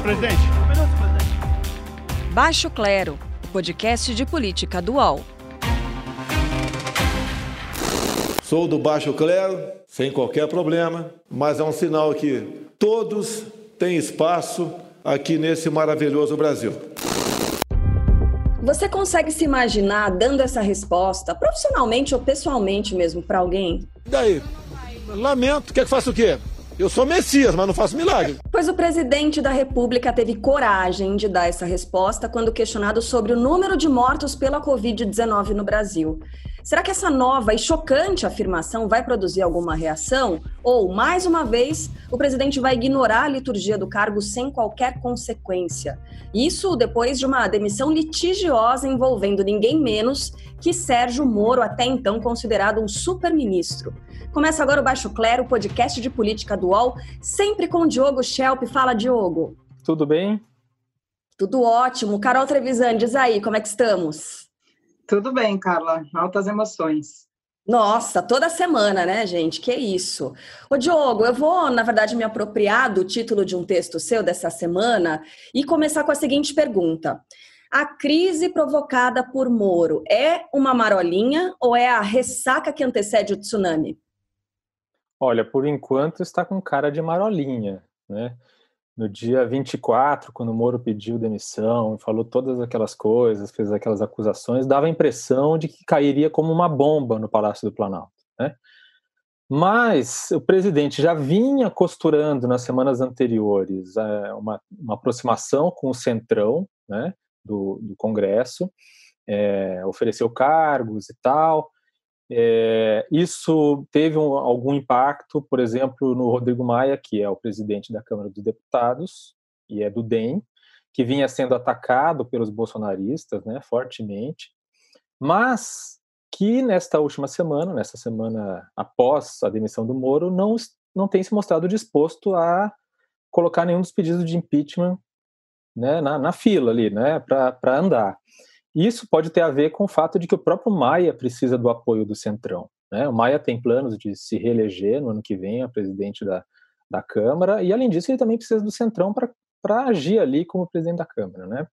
presidente. Um minuto, presidente. Baixo Clero, o podcast de política dual. Sou do Baixo Clero, sem qualquer problema, mas é um sinal que todos têm espaço aqui nesse maravilhoso Brasil. Você consegue se imaginar dando essa resposta, profissionalmente ou pessoalmente mesmo, para alguém? E daí? Lamento, quer que faça o quê? Eu sou Messias, mas não faço milagre. Pois o presidente da República teve coragem de dar essa resposta quando questionado sobre o número de mortos pela Covid-19 no Brasil. Será que essa nova e chocante afirmação vai produzir alguma reação? Ou, mais uma vez, o presidente vai ignorar a liturgia do cargo sem qualquer consequência? Isso depois de uma demissão litigiosa envolvendo ninguém menos que Sérgio Moro, até então considerado um super-ministro. Começa agora o Baixo Clero, podcast de política dual, sempre com Diogo Schelp. Fala, Diogo. Tudo bem? Tudo ótimo. Carol Trevisan, diz aí, como é que estamos? Tudo bem, Carla. Altas emoções. Nossa, toda semana, né, gente? Que isso. Ô, Diogo, eu vou, na verdade, me apropriar do título de um texto seu dessa semana e começar com a seguinte pergunta. A crise provocada por Moro é uma marolinha ou é a ressaca que antecede o tsunami? Olha, por enquanto está com cara de marolinha, né? No dia 24, quando o Moro pediu demissão, falou todas aquelas coisas, fez aquelas acusações, dava a impressão de que cairia como uma bomba no Palácio do Planalto, né? Mas o presidente já vinha costurando nas semanas anteriores é, uma, uma aproximação com o centrão né, do, do Congresso, é, ofereceu cargos e tal, é, isso teve um, algum impacto, por exemplo, no Rodrigo Maia, que é o presidente da Câmara dos Deputados e é do DEM, que vinha sendo atacado pelos bolsonaristas, né, fortemente, mas que nesta última semana, nessa semana após a demissão do Moro, não, não tem se mostrado disposto a colocar nenhum dos pedidos de impeachment né, na, na fila ali, né, para andar. Isso pode ter a ver com o fato de que o próprio Maia precisa do apoio do Centrão. Né? O Maia tem planos de se reeleger no ano que vem a presidente da, da Câmara, e além disso, ele também precisa do Centrão para agir ali como presidente da Câmara. Né?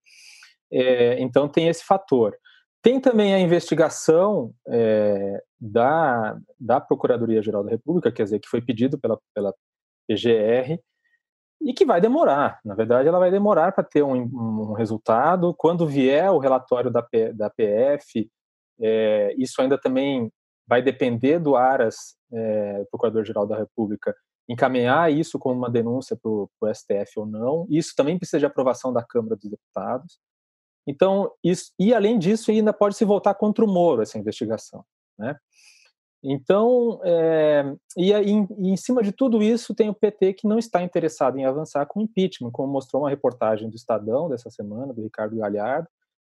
É, então, tem esse fator. Tem também a investigação é, da, da Procuradoria-Geral da República, quer dizer, que foi pedido pela, pela PGR, e que vai demorar. Na verdade, ela vai demorar para ter um, um, resultado. Quando vier o relatório da, P, da PF, é, isso ainda também vai depender do Aras, é, Procurador-Geral da República, encaminhar isso como uma denúncia para o STF ou não. Isso também precisa de aprovação da Câmara dos Deputados. Então, isso, e além disso, ainda pode se voltar contra o Moro essa investigação, né? Então, é, e, em, e, em cima de tudo isso, tem o PT que não está interessado em avançar com impeachment, como mostrou uma reportagem do Estadão dessa semana, do Ricardo Galhardo,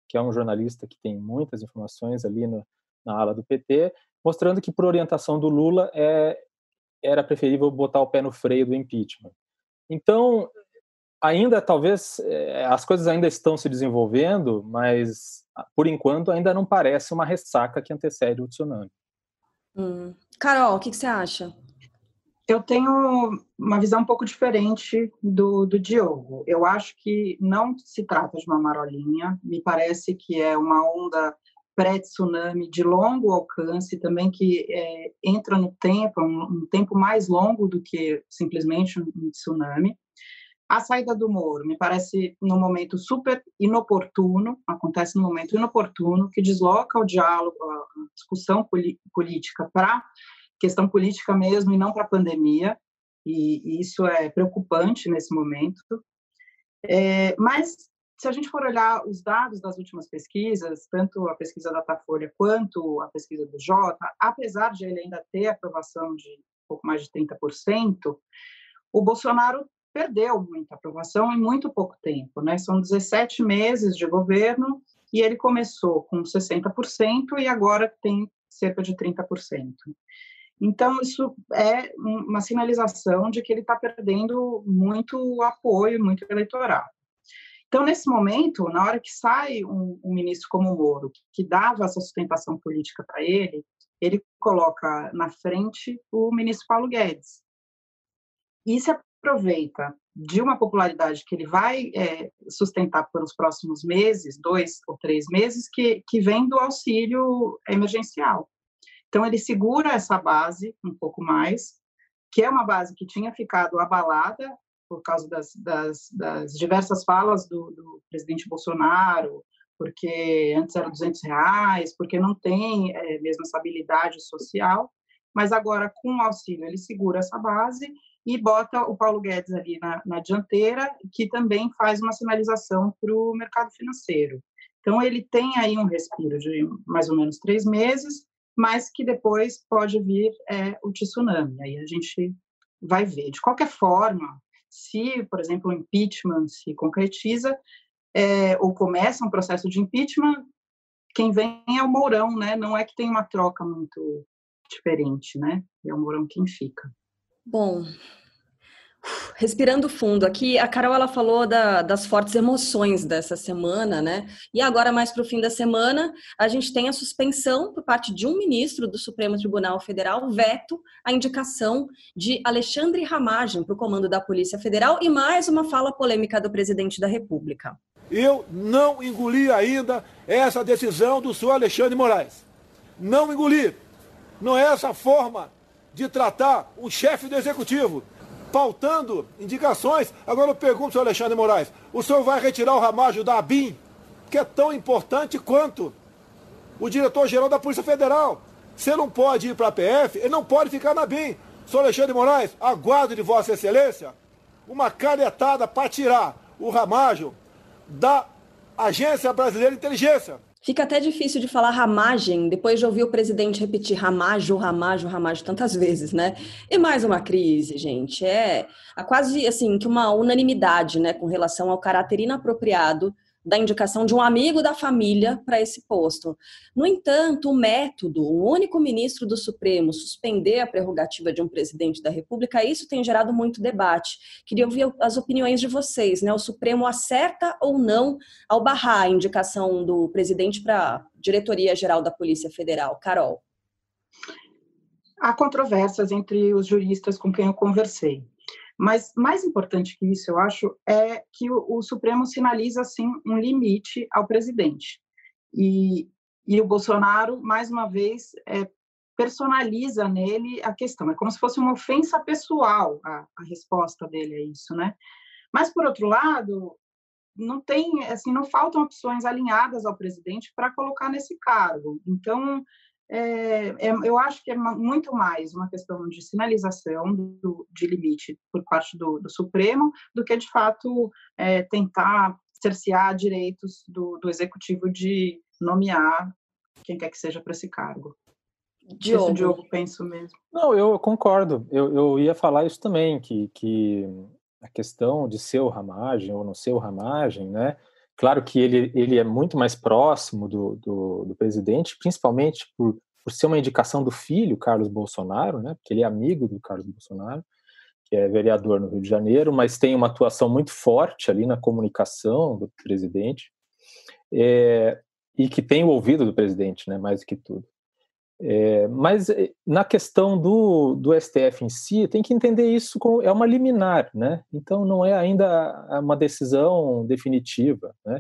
que é um jornalista que tem muitas informações ali no, na ala do PT, mostrando que, por orientação do Lula, é, era preferível botar o pé no freio do impeachment. Então, ainda talvez é, as coisas ainda estão se desenvolvendo, mas por enquanto ainda não parece uma ressaca que antecede o tsunami. Hum. Carol, o que, que, você acha? Eu tenho uma visão um pouco diferente do, do Diogo. Eu acho que não se trata de uma marolinha, me parece que é uma onda pré-tsunami de longo alcance, também que é, entra no tempo, um, um tempo mais longo do que simplesmente um tsunami. A saída do Moro me parece num momento super inoportuno, acontece num momento inoportuno, que desloca o diálogo, a discussão política para questão política mesmo e não para a pandemia, e, isso é preocupante nesse momento. É, mas, se a gente for olhar os dados das últimas pesquisas, tanto a pesquisa da Datafolha quanto a pesquisa do Jota, apesar de ele ainda ter aprovação de um pouco mais de 30%, o Bolsonaro perdeu muita aprovação em muito pouco tempo, né? São 17 meses de governo e ele começou com 60% e agora tem cerca de 30%. Então, isso é uma sinalização de que ele está perdendo muito apoio, muito eleitorado. Então, nesse momento, na hora que sai um, um ministro como o Moro, que, que dava essa sustentação política para ele, ele coloca na frente o ministro Paulo Guedes. E se aproveita de uma popularidade que ele vai é, sustentar pelos próximos meses, dois ou três meses, que, que vem do auxílio emergencial. Então, ele segura essa base um pouco mais, que é uma base que tinha ficado abalada por causa das, das, das diversas falas do, do, presidente Bolsonaro, porque antes era 200 reais, porque não tem é, mesmo essa habilidade social, mas agora com o auxílio ele segura essa base e bota o Paulo Guedes ali na, na dianteira, que também faz uma sinalização para o mercado financeiro. Então ele tem aí um respiro de mais ou menos três meses, mas que depois pode vir é, o tsunami. Aí a gente vai ver. De qualquer forma, se, por exemplo, o impeachment se concretiza é, ou começa um processo de impeachment, quem vem é o Mourão, né? Não é que tem uma troca muito diferente, né? É o Mourão quem fica. Bom, respirando fundo aqui, a Carol ela falou da, das fortes emoções dessa semana, né? E agora mais para o fim da semana, a gente tem a suspensão por parte de um ministro do Supremo Tribunal Federal veto a indicação de Alexandre Ramagem para o comando da Polícia Federal e mais uma fala polêmica do presidente da República. Eu não engoli ainda essa decisão do senhor Alexandre Moraes. Não engoli. Não é essa forma de tratar o chefe do executivo pautando indicações. Agora eu pergunto, senhor Alexandre Moraes, o senhor vai retirar o ramágio da ABIN, que é tão importante quanto o diretor-geral da Polícia Federal? Se não pode ir para a PF, ele não pode ficar na BIM. Senhor Alexandre Moraes, aguardo de Vossa Excelência uma canetada para tirar o ramágio da Agência Brasileira de Inteligência. Fica até difícil de falar ramagem, depois de ouvir o presidente repetir ramajo, ramajo, ramajo tantas vezes, né? E mais uma crise, gente. É quase assim que uma unanimidade, né, com relação ao caráter inapropriado da indicação de um amigo da família para esse posto. No entanto, o método, o único ministro do Supremo suspender a prerrogativa de um presidente da República, isso tem gerado muito debate. Queria ouvir as opiniões de vocês, né? O Supremo acerta ou não ao barrar a indicação do presidente para a diretoria geral da Polícia Federal? Carol. Há controvérsias entre os juristas com quem eu conversei. Mas mais importante que isso, eu acho, é que o, o Supremo sinaliza assim um limite ao presidente. E, e o Bolsonaro, mais uma vez, é, personaliza nele a questão. É como se fosse uma ofensa pessoal a, a resposta dele a isso, né? Mas por outro lado, não tem, assim, não faltam opções alinhadas ao presidente para colocar nesse cargo. Então, é, é, eu acho que é muito mais uma questão de sinalização do, de limite por parte do, do, Supremo do que, de fato, é, tentar cercear direitos do, do, Executivo de nomear quem quer que seja para esse cargo. Diogo. Isso, Diogo, penso mesmo. Não, eu concordo. Eu, eu ia falar isso também, que, que a questão de ser o ramagem ou não ser o ramagem, né? Claro que ele, ele é muito mais próximo do, do, do presidente, principalmente por, por ser uma indicação do filho, Carlos Bolsonaro, né, porque ele é amigo do Carlos Bolsonaro, que é vereador no Rio de Janeiro, mas tem uma atuação muito forte ali na comunicação do presidente, é, e que tem o ouvido do presidente, né, mais do que tudo. É, mas eh, na questão do, do STF em si, tem que entender isso como é uma liminar, né? Então não é ainda uma decisão definitiva, né?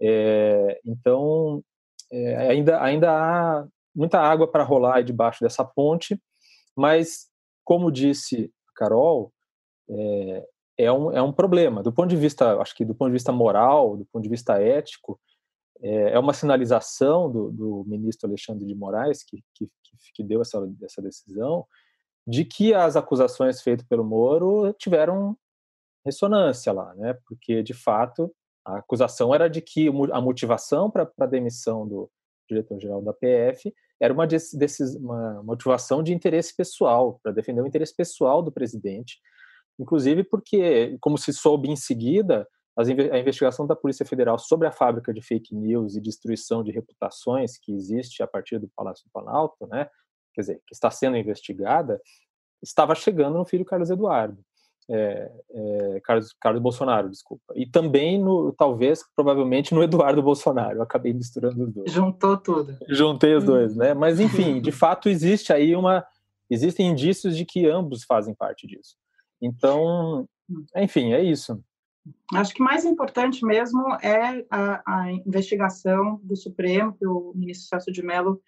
É, então é, ainda, ainda há muita água para rolar debaixo dessa ponte, mas como disse a Carol, é, é, um, é um problema do ponto de vista, acho que do ponto de vista moral, do ponto de vista ético, é, é uma sinalização do, do, ministro Alexandre de Moraes, que, que, que deu essa, essa decisão, de que as acusações feitas pelo Moro tiveram ressonância lá, né? Porque, de fato, a acusação era de que a motivação para a demissão do diretor-geral da PF era uma, uma motivação de interesse pessoal, para defender o interesse pessoal do presidente, inclusive porque, como se soube em seguida, a investigação da Polícia Federal sobre a fábrica de fake news e destruição de reputações que existe a partir do Palácio do Planalto, né, quer dizer, que está sendo investigada, estava chegando no filho Carlos Eduardo, é, é, Carlos, Carlos Bolsonaro, desculpa, e também no, talvez, provavelmente no Eduardo Bolsonaro, eu acabei misturando os dois. Juntou tudo. Juntei os dois, né, mas enfim, de fato existe aí uma, existem indícios de que ambos fazem parte disso. Então, Enfim, é isso. Acho que mais importante mesmo é a, a investigação do Supremo, que o ministro Celso de Mello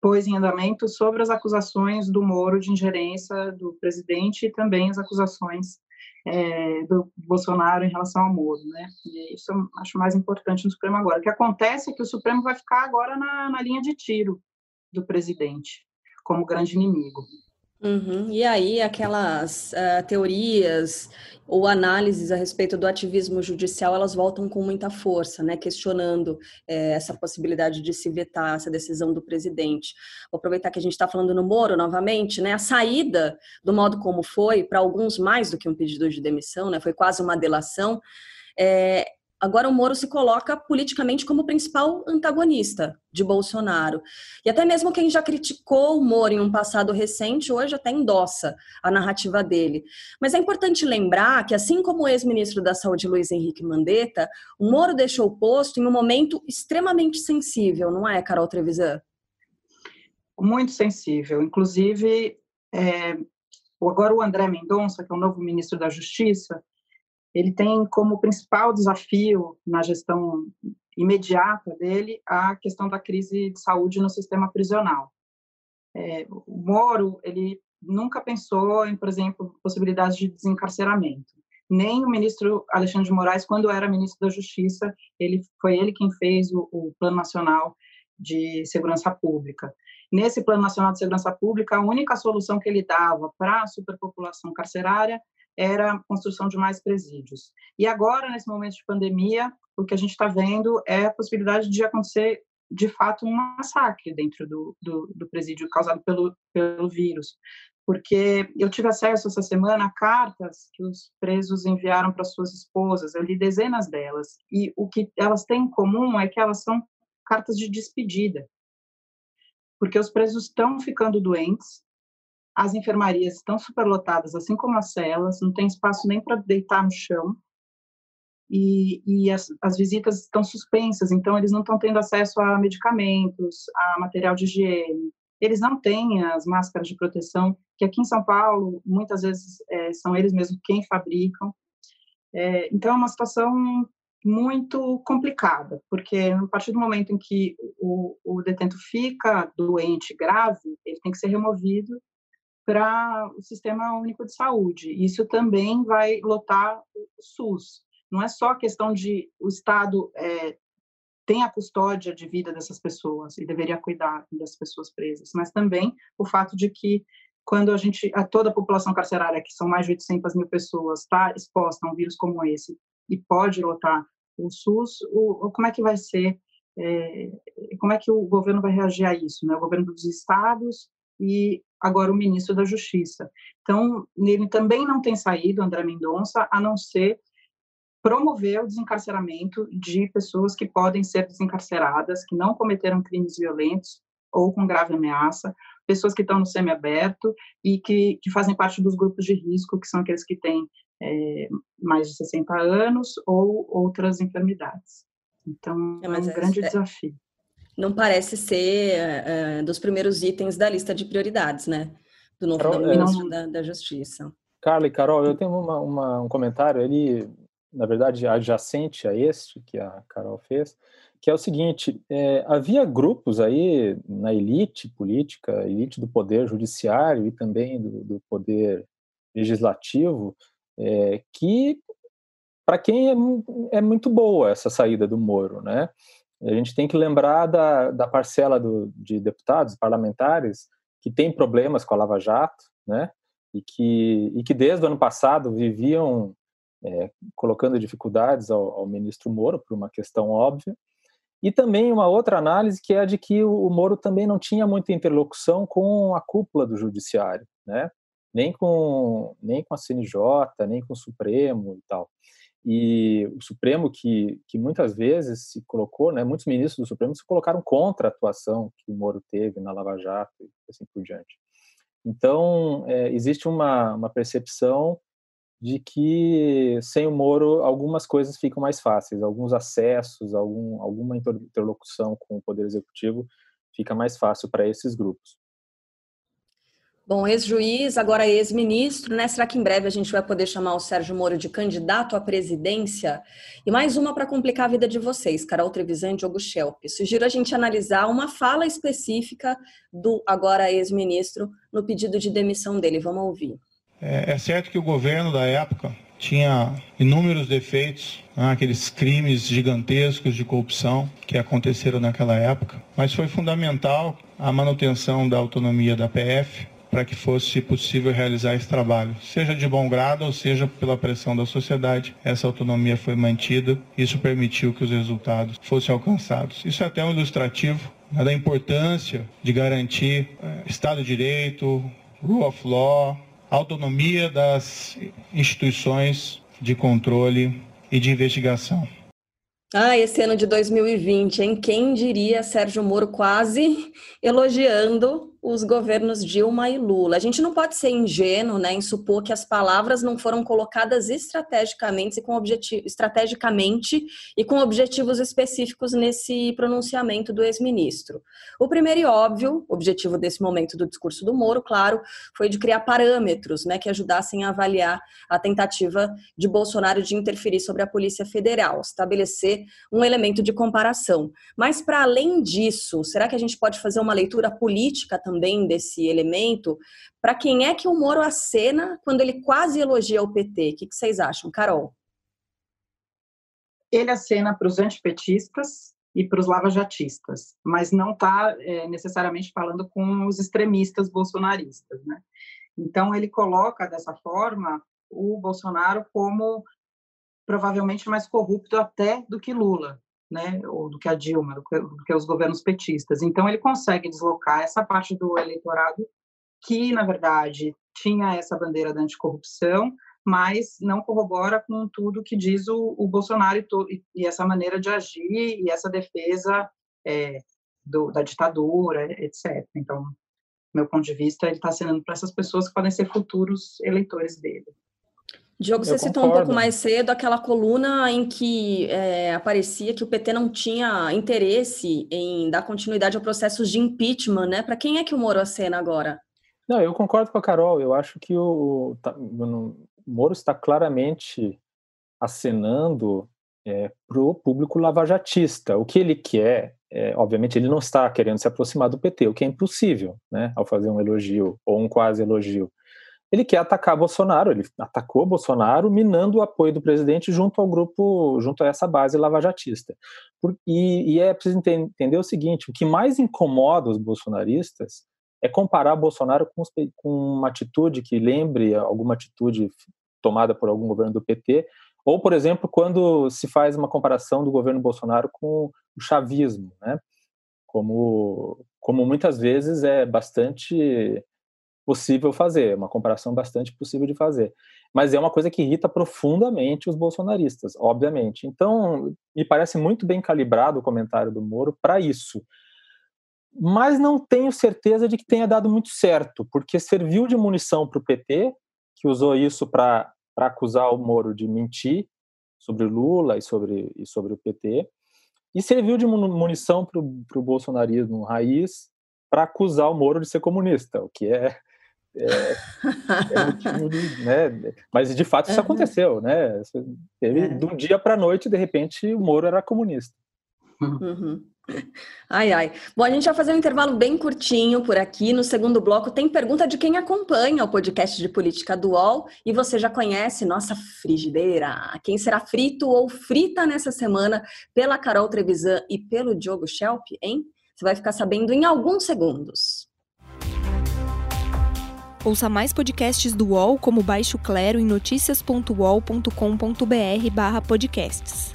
pôs em andamento sobre as acusações do Moro de ingerência do presidente e também as acusações é, do Bolsonaro em relação ao Moro, né? E isso eu acho mais importante no Supremo agora. O que acontece é que o Supremo vai ficar agora na, na linha de tiro do presidente como grande inimigo. Uhum. E aí, aquelas uh, teorias ou análises a respeito do ativismo judicial, elas voltam com muita força, né? questionando eh, essa possibilidade de se vetar essa decisão do presidente. Vou aproveitar que a gente está falando no Moro novamente, né? a saída do modo como foi, para alguns mais do que um pedido de demissão, né? foi quase uma delação, é, Agora o Moro se coloca politicamente como principal antagonista de Bolsonaro. E até mesmo quem já criticou o Moro em um passado recente, hoje até endossa a narrativa dele. Mas é importante lembrar que, assim como o ex-ministro da Saúde Luiz Henrique Mandetta, o Moro deixou o posto em um momento extremamente sensível, não é, Carol Trevisan? Muito sensível. Inclusive, é, agora o André Mendonça, que é o novo ministro da Justiça, ele tem como principal desafio na gestão imediata dele a questão da crise de saúde no sistema prisional. É, o Moro, ele nunca pensou em, por exemplo, possibilidades de desencarceramento. Nem o ministro Alexandre de Moraes, quando era ministro da Justiça, ele foi ele quem fez o, o Plano Nacional de Segurança Pública. Nesse Plano Nacional de Segurança Pública, a única solução que ele dava para a superpopulação carcerária era a construção de mais presídios. E agora, nesse momento de pandemia, o que a gente está vendo é a possibilidade de acontecer, de fato, um massacre dentro do, do, do presídio causado pelo, pelo vírus. Porque eu tive acesso essa semana a cartas que os presos enviaram para suas esposas, eu li dezenas delas, e o que elas têm em comum é que elas são cartas de despedida. Porque os presos estão ficando doentes, as enfermarias estão superlotadas, assim como as celas, não tem espaço nem para deitar no chão. E, e as, as, visitas estão suspensas, então eles não estão tendo acesso a medicamentos, a material de higiene. Eles não têm as máscaras de proteção, que aqui em São Paulo, muitas vezes, é, são eles mesmos quem fabricam. É, então, é uma situação muito complicada, porque a partir do momento em que o, o detento fica doente, grave, ele tem que ser removido para o Sistema Único de Saúde. Isso também vai lotar o SUS. Não é só questão de o Estado é, tem a custódia de vida dessas pessoas e deveria cuidar das pessoas presas, mas também o fato de que quando a gente, a toda a população carcerária, que são mais de 800 mil pessoas, está exposta a um vírus como esse e pode lotar o SUS, o, como é que vai ser, é, como é que o governo vai reagir a isso? Né? O governo dos estados e agora o ministro da Justiça. Então, ele também não tem saído, André Mendonça, a não ser promover o desencarceramento de pessoas que podem ser desencarceradas, que não cometeram crimes violentos ou com grave ameaça, pessoas que estão no semiaberto e que, que fazem parte dos grupos de risco, que são aqueles que têm é, mais de 60 anos ou outras enfermidades. Então, é, é um grande é, desafio não parece ser uh, dos primeiros itens da lista de prioridades, né? Do novo Carol, ministro é, da, da, Justiça. Carla e Carol, eu tenho uma, uma, um comentário, ele, na verdade, adjacente a este que a Carol fez, que é o seguinte: é, havia grupos aí na elite política, elite do poder judiciário e também do, do poder legislativo, é, que para quem é, é, muito boa essa saída do Moro, né? A gente tem que lembrar da, da parcela do, de deputados, parlamentares, que tem problemas com a Lava Jato, né? E que, e que desde o ano passado viviam é, colocando dificuldades ao, ao, ministro Moro, por uma questão óbvia. E também uma outra análise que é a de que o, Moro também não tinha muita interlocução com a cúpula do judiciário, né? Nem com, nem com a CNJ, nem com o Supremo e tal. E o Supremo, que, que muitas vezes se colocou, né, muitos ministros do Supremo se colocaram contra a atuação que o Moro teve na Lava Jato e assim por diante. Então, é, existe uma, uma percepção de que sem o Moro algumas coisas ficam mais fáceis, alguns acessos, algum, alguma interlocução com o Poder Executivo fica mais fácil para esses grupos. Bom, ex-juiz, agora ex-ministro, né? Será que em breve a gente vai poder chamar o Sérgio Moro de candidato à presidência? E mais uma para complicar a vida de vocês, Carol Trevisan e Diogo Schelp. Sugiro a gente analisar uma fala específica do agora ex-ministro no pedido de demissão dele. Vamos ouvir. É, é certo que o governo da época tinha inúmeros defeitos, né, aqueles crimes gigantescos de corrupção que aconteceram naquela época, mas foi fundamental a manutenção da autonomia da PF para que fosse possível realizar esse trabalho. Seja de bom grado ou seja pela pressão da sociedade, essa autonomia foi mantida. Isso permitiu que os resultados fossem alcançados. Isso é até um ilustrativo né, da importância de garantir é, Estado de Direito, rule of law, autonomia das instituições de controle e de investigação. Ah, esse ano de 2020, hein? Quem diria Sérgio Moro quase elogiando os governos Dilma e Lula. A gente não pode ser ingênuo né, em supor que as palavras não foram colocadas estrategicamente e com, estrategicamente e com objetivos específicos nesse pronunciamento do ex-ministro. O primeiro e óbvio objetivo desse momento do discurso do Moro, claro, foi de criar parâmetros né, que ajudassem a avaliar a tentativa de Bolsonaro de interferir sobre a Polícia Federal, estabelecer um elemento de comparação. Mas, para além disso, será que a gente pode fazer uma leitura política também? Também desse elemento. Para quem é que o Moro acena quando ele quase elogia o PT? O que, vocês acham, Carol? Ele acena para os antipetistas e para os lavajatistas, mas não está é, necessariamente falando com os extremistas bolsonaristas, né? Então ele coloca dessa forma o Bolsonaro como provavelmente mais corrupto até do que Lula, né, ou do que a Dilma, do que, do que os governos petistas. Então, ele consegue deslocar essa parte do eleitorado que, na verdade, tinha essa bandeira da anticorrupção, mas não corrobora com tudo que diz o, o Bolsonaro e, to, e, e, essa maneira de agir e essa defesa é, do, da ditadura, etc. Então, meu ponto de vista, ele está assinando para essas pessoas que podem ser futuros eleitores dele. Diogo, você citou um pouco mais cedo aquela coluna em que é, aparecia que o PT não tinha interesse em dar continuidade a processos de impeachment, né? Para quem é que o Moro acena agora? Não, eu concordo com a Carol. Eu acho que o, tá, o Moro está claramente acenando é, para o público lavajatista. O que ele quer, é, obviamente, ele não está querendo se aproximar do PT, o que é impossível, né? Ao fazer um elogio ou um quase elogio ele quer atacar Bolsonaro, ele atacou Bolsonaro, minando o apoio do presidente junto ao grupo, junto a essa base lavajatista. E, e, é preciso entender o seguinte: o que mais incomoda os bolsonaristas é comparar Bolsonaro com, com uma atitude que lembre alguma atitude tomada por algum governo do PT, ou, por exemplo, quando se faz uma comparação do governo Bolsonaro com o chavismo, né? Como, como muitas vezes é bastante possível fazer, uma comparação bastante possível de fazer. Mas é uma coisa que irrita profundamente os bolsonaristas, obviamente. Então, me parece muito bem calibrado o comentário do Moro para isso. Mas não tenho certeza de que tenha dado muito certo, porque serviu de munição para o PT, que usou isso para acusar o Moro de mentir sobre Lula e sobre, e sobre o PT, e serviu de munição para o bolsonarismo raiz para acusar o Moro de ser comunista, o que é é, é né? Mas de fato isso uhum. aconteceu, né? Teve é. de um dia para a noite, de repente, o Moro era comunista. Uhum. Ai, ai. Bom, a gente vai fazer um intervalo bem curtinho por aqui. No segundo bloco tem pergunta de quem acompanha o podcast de política do UOL e você já conhece nossa frigideira. Quem será frito ou frita nessa semana pela Carol Trevisan e pelo Diogo Schelp, hein? Você vai ficar sabendo em alguns segundos. Ouça mais podcasts do UOL como Baixo Clero em noticias.uol.com.br barra podcasts.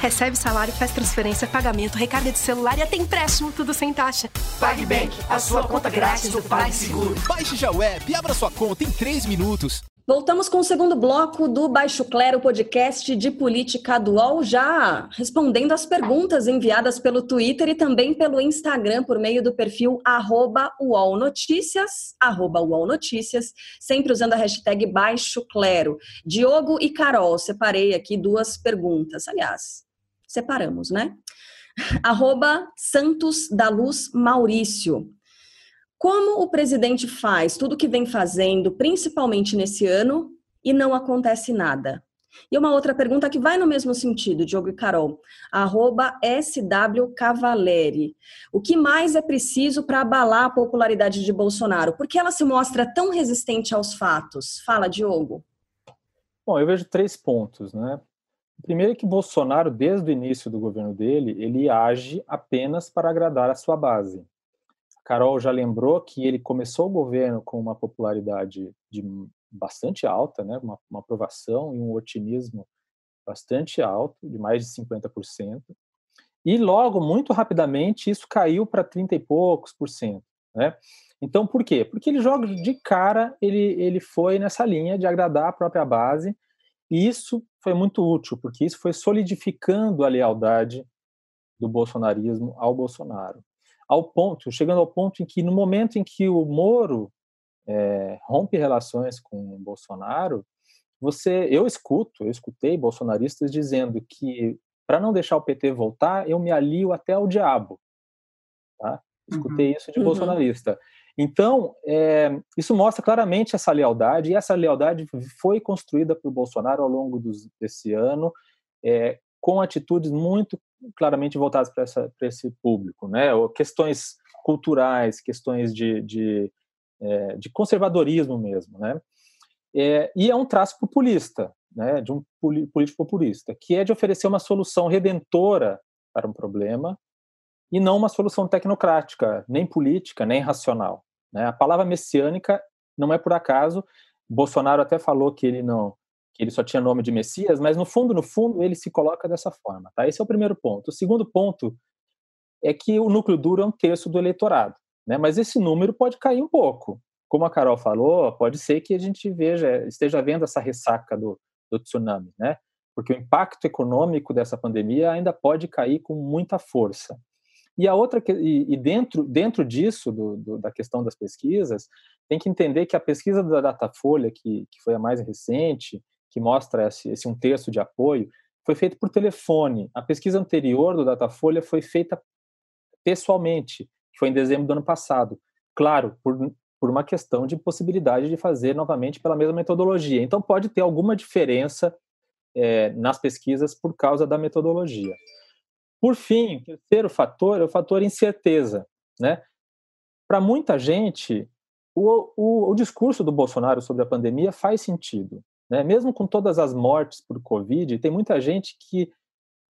Recebe salário, faz transferência, pagamento, recarga de celular e até empréstimo, tudo sem taxa. PagBank, a sua conta grátis do PagSeguro. Baixe já o app e abra sua conta em 3 minutos. Voltamos com o segundo bloco do Baixo Clero podcast de política dual, já respondendo as perguntas enviadas pelo Twitter e também pelo Instagram por meio do perfil arroba Notícias, arroba Notícias, sempre usando a hashtag Baixo Clero. Diogo e Carol, separei aqui duas perguntas, aliás, separamos, né? arroba Santos da Luz Maurício. Como o presidente faz tudo o que vem fazendo, principalmente nesse ano, e não acontece nada? E uma outra pergunta que vai no mesmo sentido, Diogo e Carol. Arroba SW Cavaleri. O que mais é preciso para abalar a popularidade de Bolsonaro? Por que ela se mostra tão resistente aos fatos? Fala, Diogo. Bom, eu vejo três pontos, né? O primeiro é que Bolsonaro, desde o início do governo dele, ele age apenas para agradar a sua base. Carol já lembrou que ele começou o governo com uma popularidade de bastante alta, né, uma, uma aprovação e um otimismo bastante alto, de mais de 50%. E logo, muito rapidamente, isso caiu para 30 e poucos por cento. Né? Então, por quê? Porque ele joga de cara, ele, ele foi nessa linha de agradar a própria base, e isso foi muito útil, porque isso foi solidificando a lealdade do bolsonarismo ao Bolsonaro ao ponto, chegando ao ponto em que no momento em que o Moro é, rompe relações com o Bolsonaro, você, eu escuto, eu escutei bolsonaristas dizendo que para não deixar o PT voltar, eu me alio até ao diabo. Tá? Escutei uhum. isso de uhum. bolsonarista. Então, é, isso mostra claramente essa lealdade, e essa lealdade foi construída por Bolsonaro ao longo dos, desse ano, é, com atitudes muito claramente voltadas para esse público, né? Ou questões culturais, questões de, de, é, de conservadorismo mesmo, né? É, e é um traço populista, né? De um político populista, que é de oferecer uma solução redentora para um problema e não uma solução tecnocrática, nem política, nem racional. Né? A palavra messiânica não é por acaso. Bolsonaro até falou que ele não que ele só tinha nome de Messias, mas no fundo, no fundo, ele se coloca dessa forma. Tá? Esse é o primeiro ponto. O segundo ponto é que o núcleo duro é um terço do eleitorado, né? mas esse número pode cair um pouco. Como a Carol falou, pode ser que a gente veja, esteja vendo essa ressaca do, do tsunami, né? porque o impacto econômico dessa pandemia ainda pode cair com muita força. E a outra e, dentro dentro disso do, do, da questão das pesquisas tem que entender que a pesquisa da Datafolha que, que foi a mais recente que mostra esse, esse um terço de apoio, foi feito por telefone. A pesquisa anterior do Datafolha foi feita pessoalmente, foi em dezembro do ano passado. Claro, por, por uma questão de possibilidade de fazer novamente pela mesma metodologia. Então, pode ter alguma diferença é, nas pesquisas por causa da metodologia. Por fim, o terceiro fator é o fator incerteza. Né? Para muita gente, o, o, o discurso do Bolsonaro sobre a pandemia faz sentido. Né? Mesmo com todas as mortes por Covid, tem muita gente que,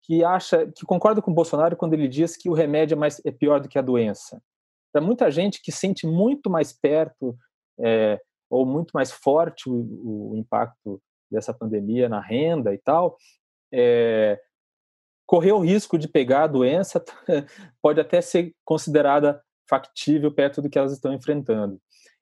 que acha, que concorda com o Bolsonaro quando ele diz que o remédio é, mais, é pior do que a doença. Para muita gente que sente muito mais perto é, ou muito mais forte o, o, impacto dessa pandemia na renda e tal, é, correr o risco de pegar a doença pode até ser considerada factível perto do que elas estão enfrentando.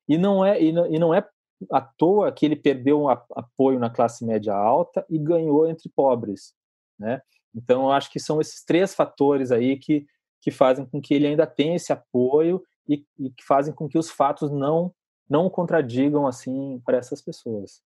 E não é, e não, e não é à toa que ele perdeu um apoio na classe média alta e ganhou entre pobres, né? Então, eu acho que são esses três fatores aí que, que fazem com que ele ainda tenha esse apoio e, e que fazem com que os fatos não não contradigam assim para essas pessoas.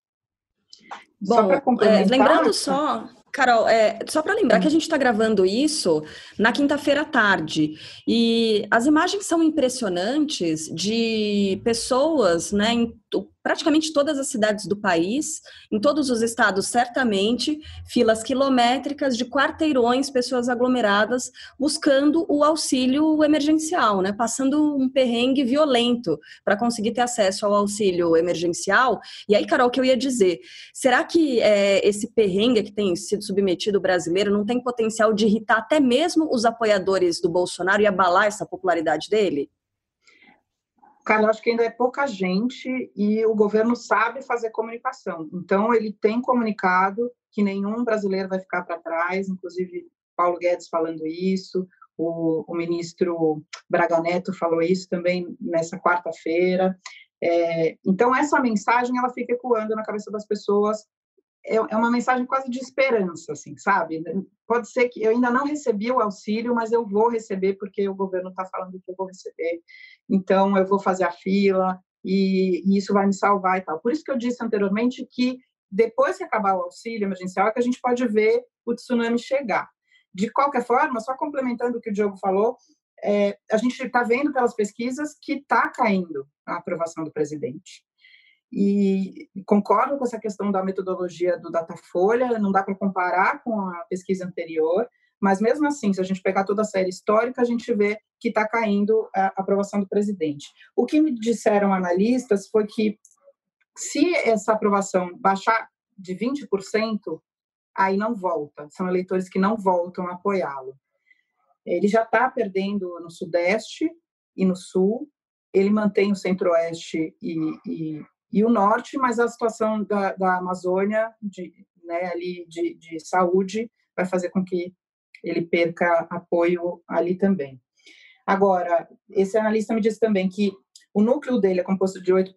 Bom, é, lembrando só, Carol, é, só para lembrar que a gente está gravando isso na quinta-feira à tarde e as imagens são impressionantes de pessoas, né, em praticamente todas as cidades do país, em todos os estados, certamente, filas quilométricas de quarteirões, pessoas aglomeradas buscando o auxílio emergencial, né, passando um perrengue violento para conseguir ter acesso ao auxílio emergencial. E aí, Carol, o que eu ia dizer? Será que é, esse perrengue que tem sido submetido brasileiro não tem potencial de irritar até mesmo os apoiadores do Bolsonaro e abalar essa popularidade dele? Cara, acho que ainda é pouca gente e o governo sabe fazer comunicação. Então, ele tem comunicado que nenhum brasileiro vai ficar para trás, inclusive Paulo Guedes falando isso, o, o, ministro Braga Neto falou isso também nessa quarta-feira. É, então, essa mensagem ela fica ecoando na cabeça das pessoas é, é uma mensagem quase de esperança, assim, sabe? Pode ser que eu ainda não recebi o auxílio, mas eu vou receber porque o governo está falando que eu vou receber. Então, eu vou fazer a fila e, e, isso vai me salvar e tal. Por isso que eu disse anteriormente que depois que acabar o auxílio emergencial é que a gente pode ver o tsunami chegar. De qualquer forma, só complementando o que o Diogo falou, é, a gente está vendo pelas pesquisas que está caindo a aprovação do presidente. E concordo com essa questão da metodologia do Datafolha, não dá para comparar com a pesquisa anterior, mas mesmo assim, se a gente pegar toda a série histórica, a gente vê que está caindo a aprovação do presidente. O que me disseram analistas foi que se essa aprovação baixar de 20%, aí não volta. São eleitores que não voltam a apoiá-lo. Ele já está perdendo no Sudeste e no Sul, ele mantém o Centro-Oeste e, e, e, o Norte, mas a situação da, da Amazônia, de, né, ali de, de saúde, vai fazer com que ele perca apoio ali também. Agora, esse analista me disse também que o núcleo dele é composto de 8%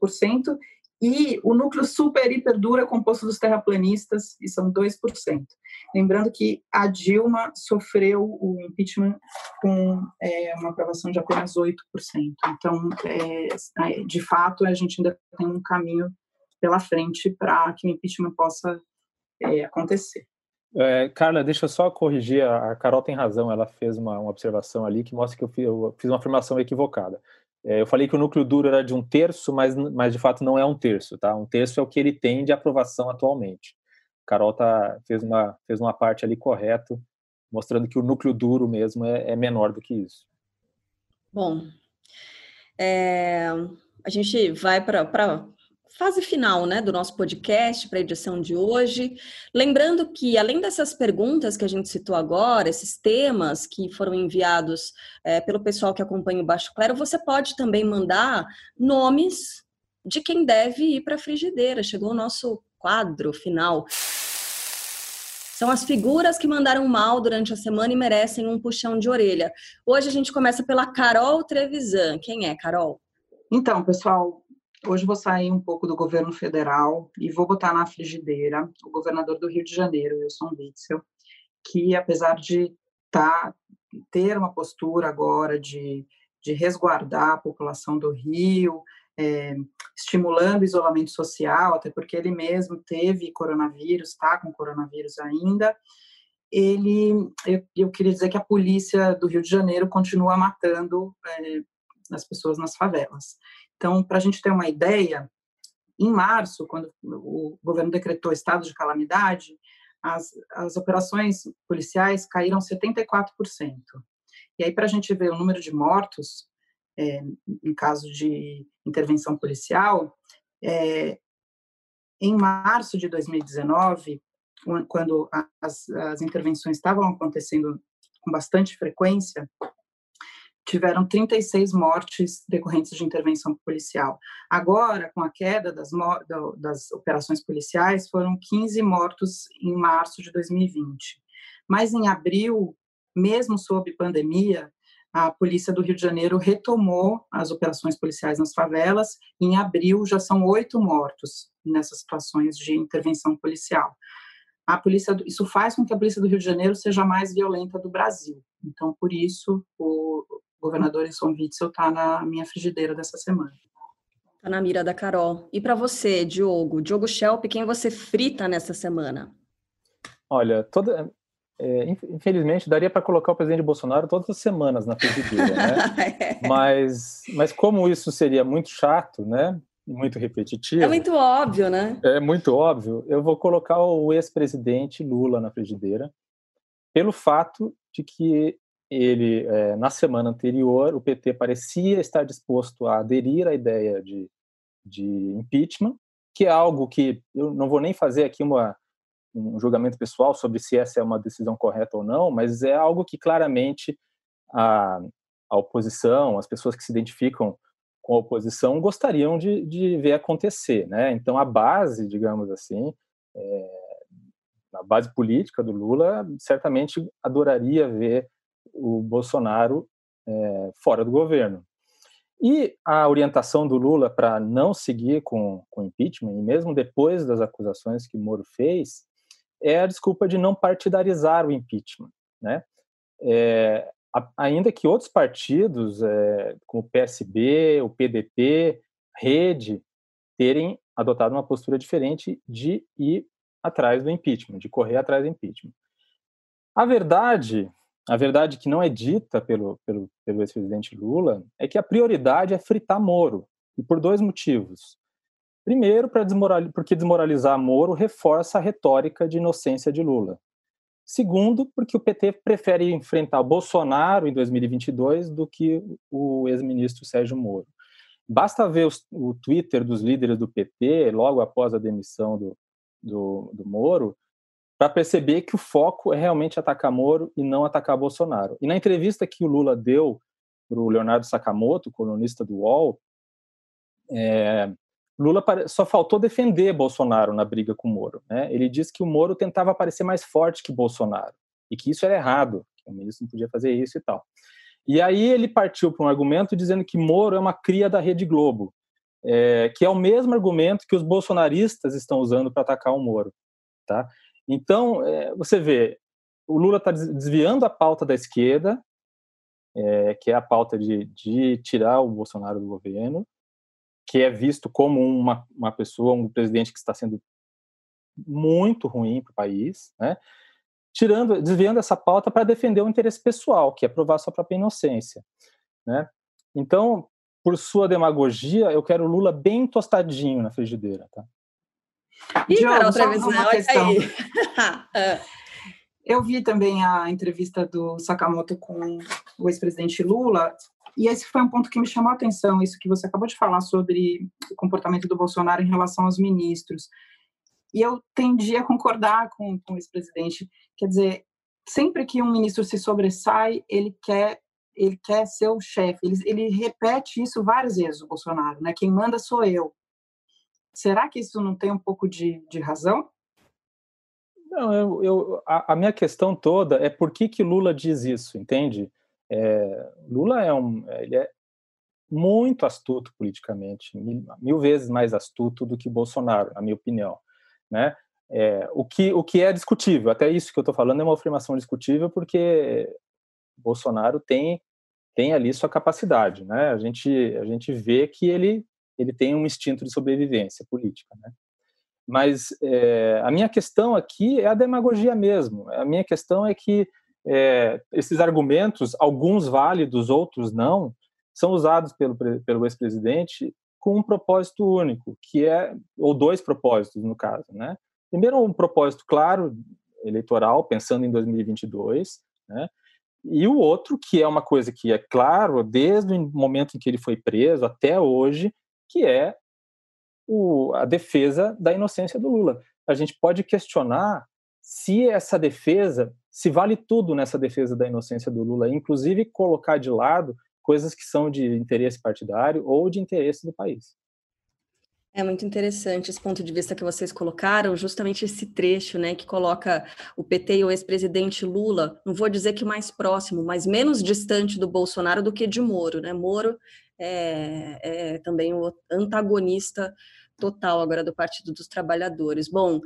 e o núcleo super hiper duro é composto dos terraplanistas, e são 2%. Lembrando que a Dilma sofreu o impeachment com é, uma aprovação de apenas 8%. Então, é, de fato, a gente ainda tem um caminho pela frente para que o impeachment possa é, acontecer. É, Carla, deixa eu só corrigir. A Carol tem razão. Ela fez uma, uma observação ali que mostra que eu fiz, eu fiz uma afirmação equivocada. É, eu falei que o núcleo duro era de um terço, mas, mas de fato não é um terço, tá? Um terço é o que ele tem de aprovação atualmente. Carol tá, fez, uma, fez uma parte ali correto, mostrando que o núcleo duro mesmo é, é menor do que isso. Bom, é, a gente vai para fase final né, do nosso podcast para a edição de hoje. Lembrando que, além dessas perguntas que a gente citou agora, esses temas que foram enviados é, pelo pessoal que acompanha o Baixo Clero, você pode também mandar nomes de quem deve ir para a frigideira. Chegou o nosso quadro final. São as figuras que mandaram mal durante a semana e merecem um puxão de orelha. Hoje a gente começa pela Carol Trevisan. Quem é, Carol? Então, pessoal, Hoje vou sair um pouco do governo federal e vou botar na frigideira o governador do Rio de Janeiro, Wilson Witzel, que apesar de tá, ter uma postura agora de, de resguardar a população do Rio, é, estimulando o isolamento social, até porque ele mesmo teve coronavírus, está com coronavírus ainda, ele, eu, eu, queria dizer que a polícia do Rio de Janeiro continua matando é, as pessoas nas favelas. Então, para a gente ter uma ideia, em março, quando o governo decretou estado de calamidade, as, as operações policiais caíram 74%. E aí, para a gente ver o número de mortos, é, em caso de intervenção policial, é, em março de 2019, quando as, as intervenções estavam acontecendo com bastante frequência, tiveram 36 mortes decorrentes de intervenção policial. Agora, com a queda das, das operações policiais, foram 15 mortos em março de 2020. Mas em abril, mesmo sob pandemia, a polícia do Rio de Janeiro retomou as operações policiais nas favelas. Em abril, já são oito mortos nessas situações de intervenção policial. A polícia, isso faz com que a polícia do Rio de Janeiro seja mais violenta do Brasil. Então, por isso, o, governador Wilson Witzel está na minha frigideira dessa semana. Está na mira da Carol. E para você, Diogo, Diogo Schelp, quem você frita nessa semana? Olha, toda, é, infelizmente daria para colocar o presidente Bolsonaro todas as semanas na frigideira, né? é. Mas, mas como isso seria muito chato, né? Muito repetitivo. É muito óbvio, né? É muito óbvio. Eu vou colocar o ex-presidente Lula na frigideira, pelo fato de que ele, é, na semana anterior, o PT parecia estar disposto a aderir à ideia de, de impeachment, que é algo que eu não vou nem fazer aqui uma, um julgamento pessoal sobre se essa é uma decisão correta ou não, mas é algo que claramente a, a oposição, as pessoas que se identificam com a oposição gostariam de, de ver acontecer, né? Então a base, digamos assim, é, a base política do Lula certamente adoraria ver o Bolsonaro é, fora do governo. E a orientação do Lula para não seguir com o impeachment, e mesmo depois das acusações que Moro fez, é a desculpa de não partidarizar o impeachment. Né? É, a, ainda que outros partidos, é, como o PSB, o PDT, Rede, terem adotado uma postura diferente de ir atrás do impeachment, de correr atrás do impeachment. A verdade a verdade que não é dita pelo, pelo, pelo ex-presidente Lula é que a prioridade é fritar Moro, e por dois motivos. Primeiro, para desmoral... porque desmoralizar Moro reforça a retórica de inocência de Lula. Segundo, porque o PT prefere enfrentar Bolsonaro em 2022 do que o ex-ministro Sérgio Moro. Basta ver os, o Twitter dos líderes do PT, logo após a demissão do, do, do Moro, para perceber que o foco é realmente atacar Moro e não atacar Bolsonaro. E na entrevista que o Lula deu para o Leonardo Sakamoto, colunista do UOL, é, Lula só faltou defender Bolsonaro na briga com o Moro. Né? Ele disse que o Moro tentava parecer mais forte que Bolsonaro e que isso era errado, que o ministro não podia fazer isso e tal. E aí ele partiu para um argumento dizendo que Moro é uma cria da Rede Globo, é, que é o mesmo argumento que os bolsonaristas estão usando para atacar o Moro. Tá? Então, é, você vê, o Lula está desviando a pauta da esquerda, é, que é a pauta de, de, tirar o Bolsonaro do governo, que é visto como uma, uma pessoa, um presidente que está sendo muito ruim para o país, né? tirando, desviando essa pauta para defender o interesse pessoal, que é provar sua própria inocência. Né? Então, por sua demagogia, eu quero Lula bem tostadinho na frigideira. Tá? Ih, Diogo, Carol Trevisan, olha questão. aí. Ah. Eu vi também a entrevista do Sakamoto com o ex-presidente Lula, e esse foi um ponto que me chamou a atenção, isso que você acabou de falar sobre o comportamento do Bolsonaro em relação aos ministros. E eu tendi a concordar com, com o ex-presidente. Quer dizer, sempre que um ministro se sobressai, ele quer ele quer ser o chefe. Ele, ele repete isso várias vezes, o Bolsonaro, né? Quem manda sou eu. Será que isso não tem um pouco de, de razão? Não, eu, eu a, a, minha questão toda é por que, que Lula diz isso, entende? É, Lula é um, ele é muito astuto politicamente, mil, mil, vezes mais astuto do que Bolsonaro, na minha opinião, né? É, o que o que é discutível, até isso que eu estou falando é uma afirmação discutível porque Bolsonaro tem tem ali sua capacidade, né? A gente a gente vê que ele ele tem um instinto de sobrevivência política, né? Mas é, a minha questão aqui é a demagogia mesmo. A minha questão é que é, esses argumentos, alguns válidos, outros não, são usados pelo, pelo ex-presidente com um propósito único, que é, ou dois propósitos no caso, né? Primeiro, um propósito claro, eleitoral, pensando em 2022, né? E o outro, que é uma coisa que é claro desde o momento em que ele foi preso até hoje, que é o, a defesa da inocência do Lula. A gente pode questionar se essa defesa, se vale tudo nessa defesa da inocência do Lula, inclusive colocar de lado coisas que são de interesse partidário ou de interesse do país. É muito interessante esse ponto de vista que vocês colocaram, justamente esse trecho, né, que coloca o PT e o ex-presidente Lula, não vou dizer que mais próximo, mas menos distante do Bolsonaro do que de Moro, né? Moro é, é também o antagonista total agora do Partido dos Trabalhadores. Bom,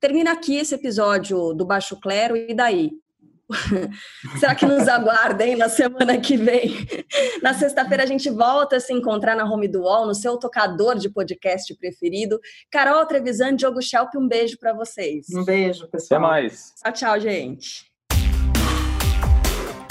termina aqui esse episódio do Baixo Clero, e daí? Será que nos aguardem na semana que vem? Na sexta-feira a gente volta a se encontrar na Home do Wall, no seu tocador de podcast preferido. Carol Trevisan, Diogo Schelp, um beijo para vocês. Um beijo, pessoal. Até mais. Tchau, tchau, gente.